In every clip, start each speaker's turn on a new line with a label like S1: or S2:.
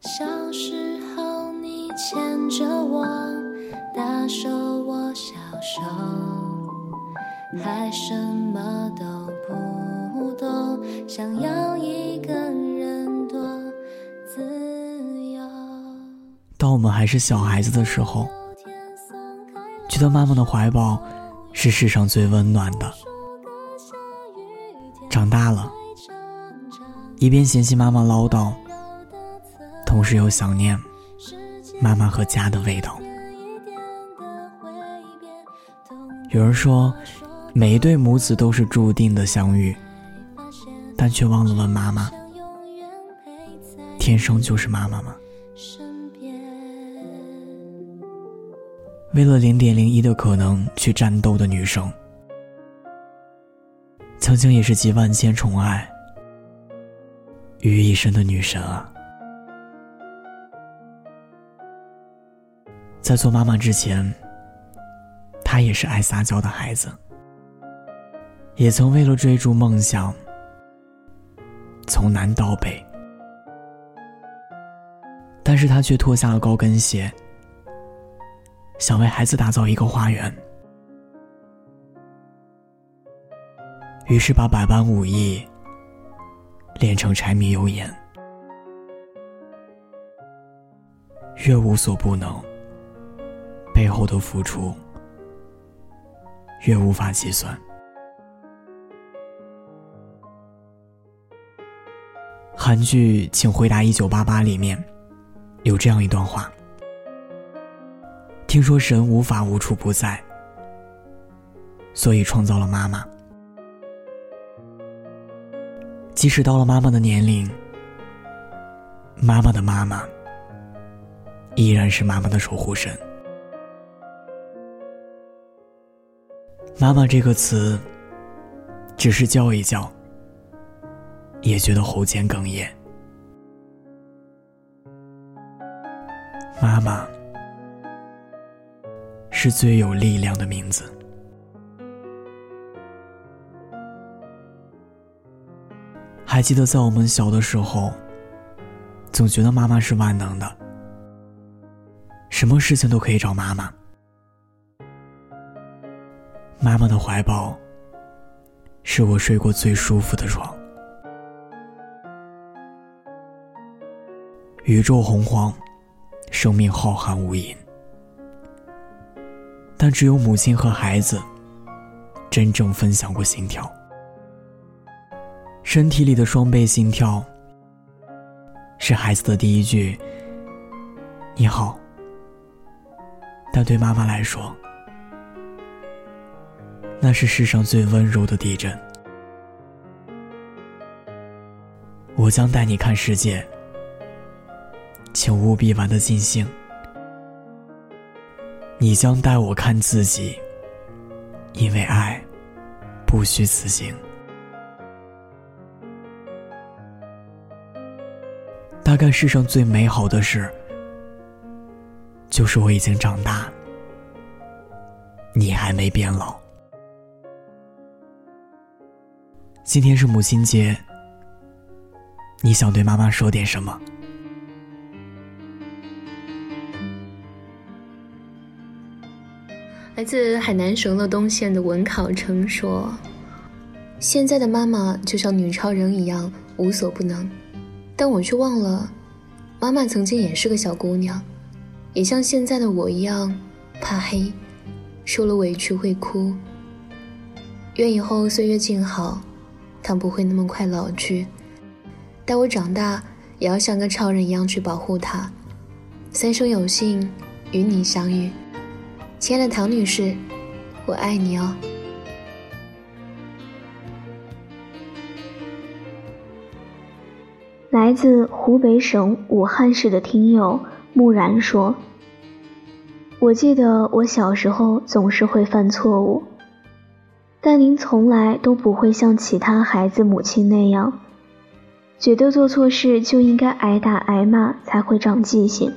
S1: 小时候你牵着我，大手握小手，还什么都不懂，想要一个人多自由。
S2: 当我们还是小孩子的时候，觉得妈妈的怀抱是世上最温暖的。长大了，一边嫌弃妈妈唠叨。同时又想念妈妈和家的味道。有人说，每一对母子都是注定的相遇，但却忘了问妈妈：天生就是妈妈吗？为了零点零一的可能去战斗的女生，曾经也是集万千宠爱于一身的女神啊！在做妈妈之前，她也是爱撒娇的孩子，也曾为了追逐梦想，从南到北，但是她却脱下了高跟鞋，想为孩子打造一个花园，于是把百般武艺练成柴米油盐，越无所不能。背后的付出越无法计算。韩剧《请回答一九八八》里面有这样一段话：听说神无法无处不在，所以创造了妈妈。即使到了妈妈的年龄，妈妈的妈妈依然是妈妈的守护神。妈妈这个词，只是叫一叫，也觉得喉间哽咽。妈妈是最有力量的名字。还记得在我们小的时候，总觉得妈妈是万能的，什么事情都可以找妈妈。妈妈的怀抱，是我睡过最舒服的床。宇宙洪荒，生命浩瀚无垠，但只有母亲和孩子真正分享过心跳。身体里的双倍心跳，是孩子的第一句“你好”，但对妈妈来说。那是世上最温柔的地震。我将带你看世界，请务必玩得尽兴。你将带我看自己，因为爱不虚此行。大概世上最美好的事，就是我已经长大，你还没变老。今天是母亲节，你想对妈妈说点什么？
S3: 来自海南省乐东县的文考成说：“现在的妈妈就像女超人一样无所不能，但我却忘了，妈妈曾经也是个小姑娘，也像现在的我一样怕黑，受了委屈会哭。愿以后岁月静好。”他不会那么快老去，待我长大，也要像个超人一样去保护他。三生有幸与你相遇，亲爱的唐女士，我爱你哦。
S4: 来自湖北省武汉市的听友木然说：“我记得我小时候总是会犯错误。”但您从来都不会像其他孩子母亲那样，觉得做错事就应该挨打挨骂才会长记性，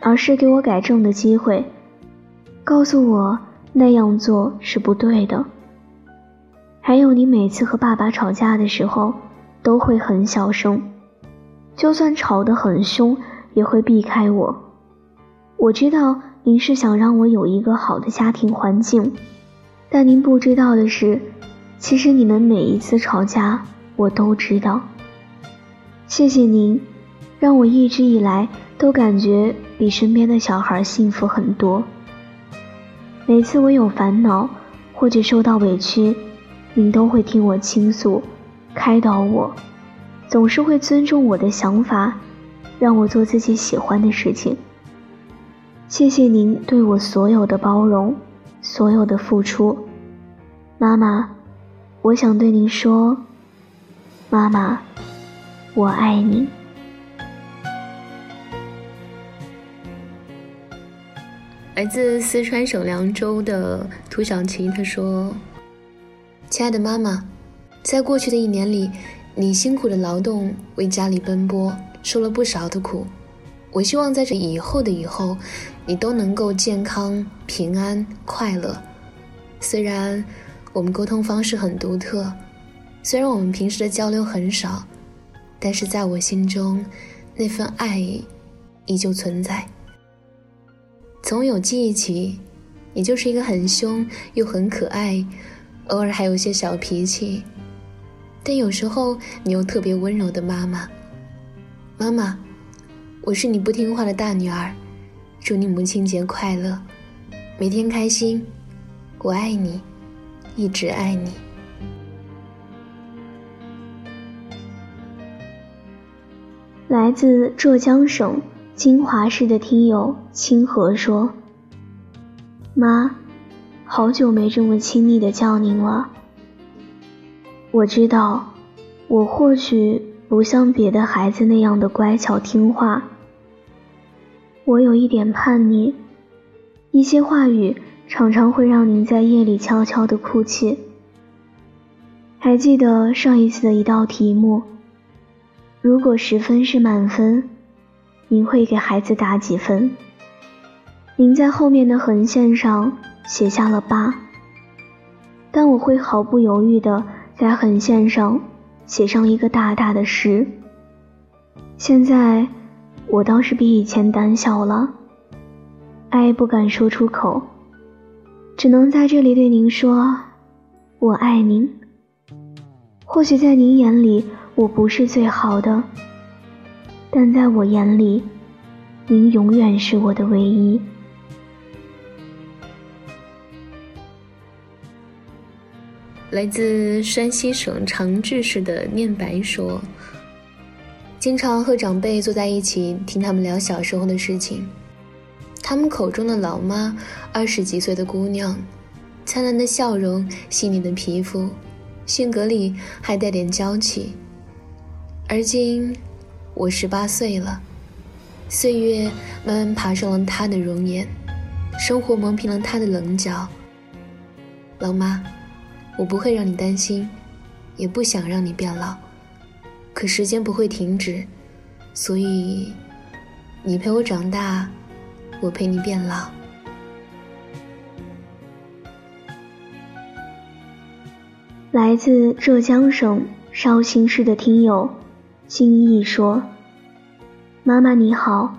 S4: 而是给我改正的机会，告诉我那样做是不对的。还有，你每次和爸爸吵架的时候都会很小声，就算吵得很凶，也会避开我。我知道您是想让我有一个好的家庭环境，但您不知道的是，其实你们每一次吵架，我都知道。谢谢您，让我一直以来都感觉比身边的小孩幸福很多。每次我有烦恼或者受到委屈，您都会听我倾诉，开导我，总是会尊重我的想法，让我做自己喜欢的事情。谢谢您对我所有的包容，所有的付出，妈妈，我想对您说，妈妈。我爱你。
S3: 来自四川省凉州的涂小琪，他说：“亲爱的妈妈，在过去的一年里，你辛苦的劳动，为家里奔波，受了不少的苦。我希望在这以后的以后，你都能够健康、平安、快乐。虽然我们沟通方式很独特，虽然我们平时的交流很少。”但是在我心中，那份爱依旧存在。从有记忆起，你就是一个很凶又很可爱，偶尔还有些小脾气，但有时候你又特别温柔的妈妈。妈妈，我是你不听话的大女儿，祝你母亲节快乐，每天开心，我爱你，一直爱你。
S4: 来自浙江省金华市的听友清河说：“妈，好久没这么亲昵的叫您了。我知道，我或许不像别的孩子那样的乖巧听话，我有一点叛逆，一些话语常常会让您在夜里悄悄的哭泣。还记得上一次的一道题目。”如果十分是满分，您会给孩子打几分？您在后面的横线上写下了八，但我会毫不犹豫的在横线上写上一个大大的十。现在我倒是比以前胆小了，爱不敢说出口，只能在这里对您说，我爱您。或许在您眼里。我不是最好的，但在我眼里，您永远是我的唯一。
S3: 来自山西省长治市的念白说：“经常和长辈坐在一起，听他们聊小时候的事情。他们口中的老妈，二十几岁的姑娘，灿烂的笑容，细腻的皮肤，性格里还带点娇气。”而今，我十八岁了，岁月慢慢爬上了她的容颜，生活磨平了她的棱角。老妈，我不会让你担心，也不想让你变老，可时间不会停止，所以，你陪我长大，我陪你变老。
S4: 来自浙江省绍兴市的听友。金毅说：“妈妈你好，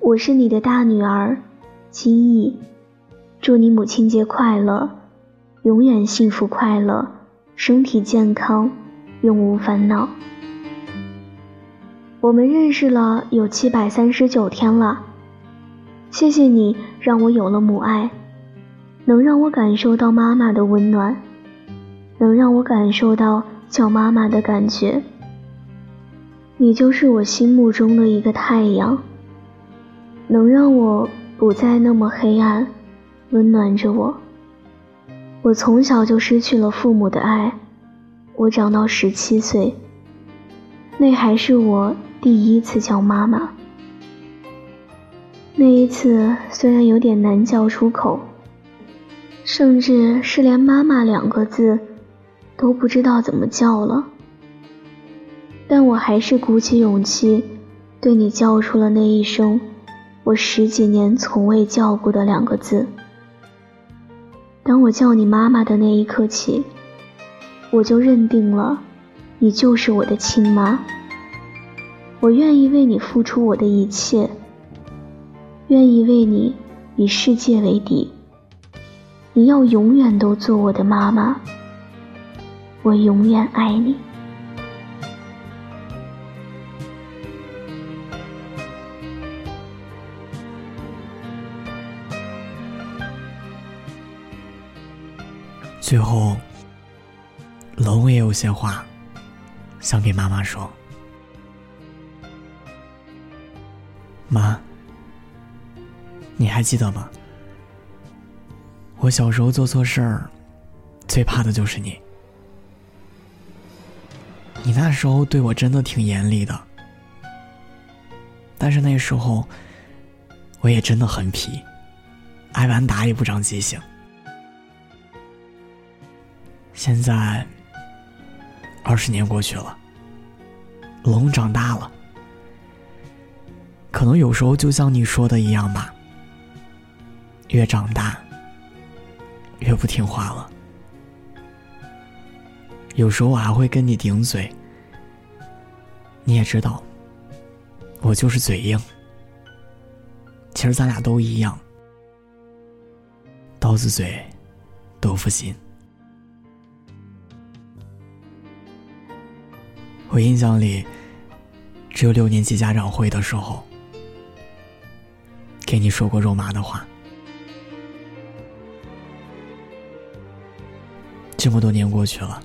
S4: 我是你的大女儿金毅，祝你母亲节快乐，永远幸福快乐，身体健康，永无烦恼。我们认识了有七百三十九天了，谢谢你让我有了母爱，能让我感受到妈妈的温暖，能让我感受到叫妈妈的感觉。”你就是我心目中的一个太阳，能让我不再那么黑暗，温暖着我。我从小就失去了父母的爱，我长到十七岁，那还是我第一次叫妈妈。那一次虽然有点难叫出口，甚至是连“妈妈”两个字都不知道怎么叫了。但我还是鼓起勇气，对你叫出了那一声我十几年从未叫过的两个字。当我叫你妈妈的那一刻起，我就认定了，你就是我的亲妈。我愿意为你付出我的一切，愿意为你与世界为敌。你要永远都做我的妈妈，我永远爱你。
S2: 最后，龙也有些话想给妈妈说。妈，还记得吗？我小时候做错事儿，最怕的就是你。你那时候对我真的挺严厉的，但是那时候我也真的很皮，挨完打也不长记性。现在，二十年过去了，龙长大了，可能有时候就像你说的一样吧，越长大越不听话了。有时候我还会跟你顶嘴，你也知道，我就是嘴硬。其实咱俩都一样，刀子嘴，豆腐心。我印象里，只有六年级家长会的时候，给你说过肉麻的话。这么多年过去了，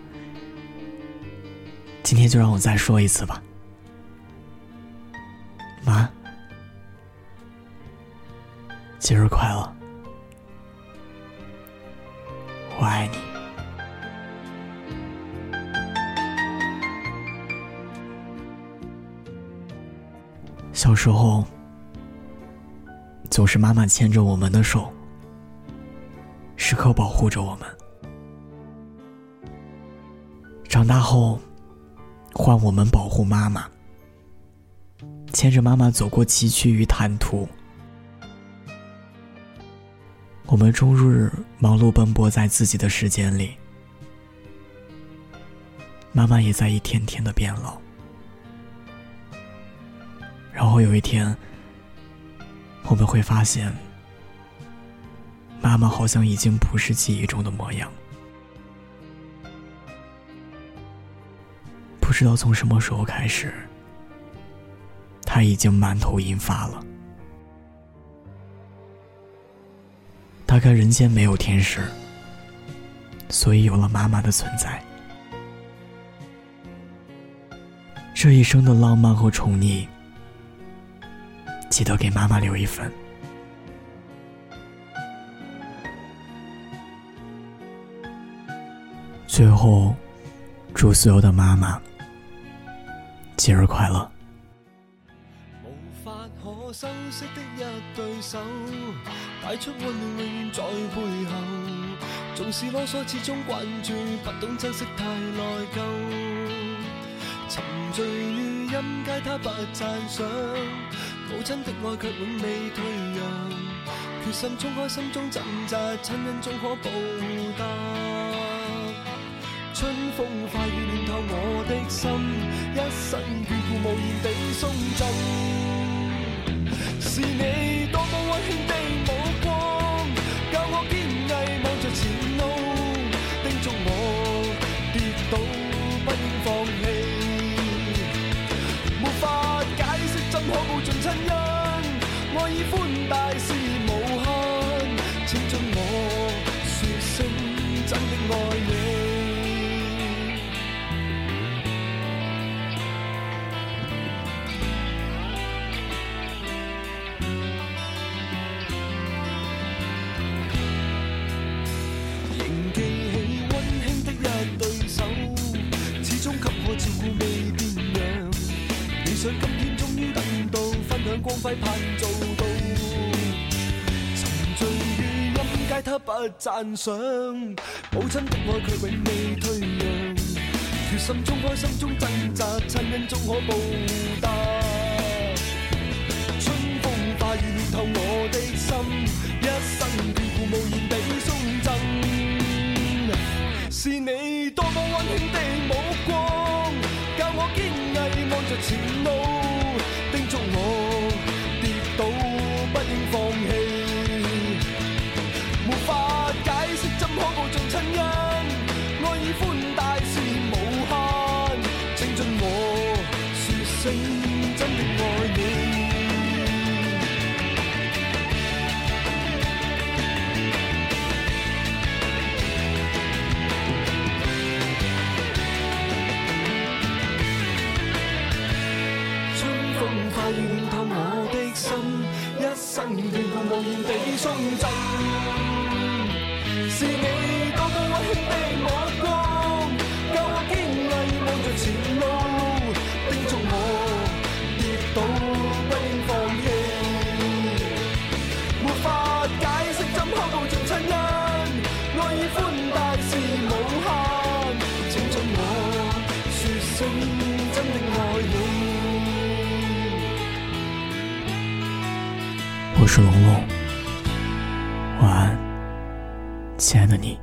S2: 今天就让我再说一次吧，妈，节日快乐，我爱你。小时候，总是妈妈牵着我们的手，时刻保护着我们。长大后，换我们保护妈妈，牵着妈妈走过崎岖与坦途。我们终日忙碌奔波在自己的时间里，妈妈也在一天天的变老。然后有一天，我们会发现，妈妈好像已经不是记忆中的模样。不知道从什么时候开始，他已经满头银发了。大概人间没有天使，所以有了妈妈的存在。这一生的浪漫和宠溺。记得给妈妈留一份。最后，祝所有的妈妈节日快乐。
S5: 无法可修饰的一对手，带出温暖永远在背后。纵是啰嗦，始终关注，不懂珍惜太内疚。沉醉于音阶，他不赞赏。母亲的爱却永未退让，决心冲开心中挣扎，亲恩终可报答。春风化雨暖透我的心，一生眷顾无言地送赠。是你多么温馨的盼做到，沉醉于音阶，他不赞赏。母亲的爱却永未退让，决心冲开心中挣扎，亲恩终可报答。春风化雨暖透我的心，一生眷顾无言地送赠。是你多么温馨的目光，教我坚毅望着前路。
S2: 是龙龙，晚安，亲爱的你。